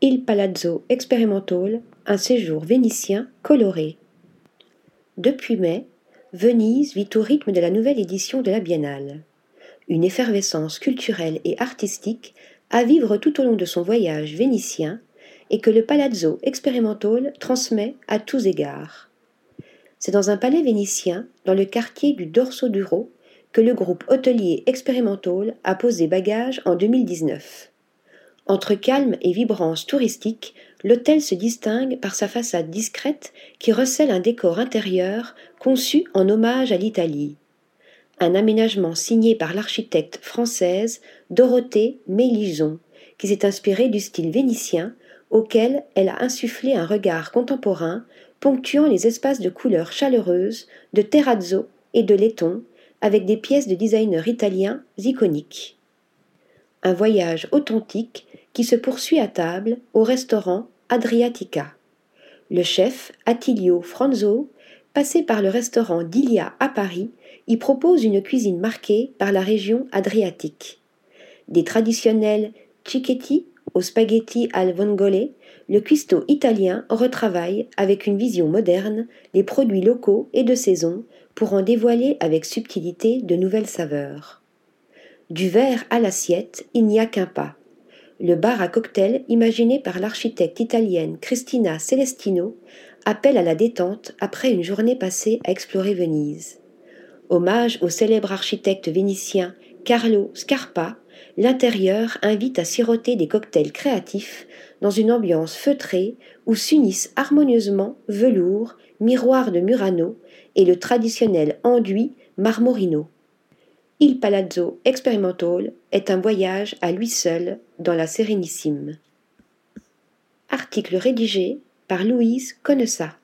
Il Palazzo Experimental, un séjour vénitien coloré. Depuis mai, Venise vit au rythme de la nouvelle édition de la Biennale. Une effervescence culturelle et artistique à vivre tout au long de son voyage vénitien et que le Palazzo Experimental transmet à tous égards. C'est dans un palais vénitien, dans le quartier du Dorso Duro, que le groupe hôtelier Experimental a posé bagages en 2019. Entre calme et vibrance touristique, l'hôtel se distingue par sa façade discrète qui recèle un décor intérieur conçu en hommage à l'Italie. Un aménagement signé par l'architecte française Dorothée Mélison, qui s'est inspirée du style vénitien auquel elle a insufflé un regard contemporain ponctuant les espaces de couleurs chaleureuses, de terrazzo et de laiton, avec des pièces de designers italiens iconiques. Un voyage authentique qui se poursuit à table au restaurant Adriatica. Le chef, Attilio Franzo, passé par le restaurant d'Ilia à Paris, y propose une cuisine marquée par la région adriatique. Des traditionnels cicchetti aux spaghetti al vongole, le cuistot italien retravaille avec une vision moderne les produits locaux et de saison pour en dévoiler avec subtilité de nouvelles saveurs. Du verre à l'assiette, il n'y a qu'un pas le bar à cocktail imaginé par l'architecte italienne Cristina Celestino appelle à la détente après une journée passée à explorer Venise. Hommage au célèbre architecte vénitien Carlo Scarpa, l'intérieur invite à siroter des cocktails créatifs dans une ambiance feutrée où s'unissent harmonieusement velours, miroir de Murano et le traditionnel enduit Marmorino. Il Palazzo Experimental est un voyage à lui seul dans la Sérénissime. Article rédigé par Louise Connessa.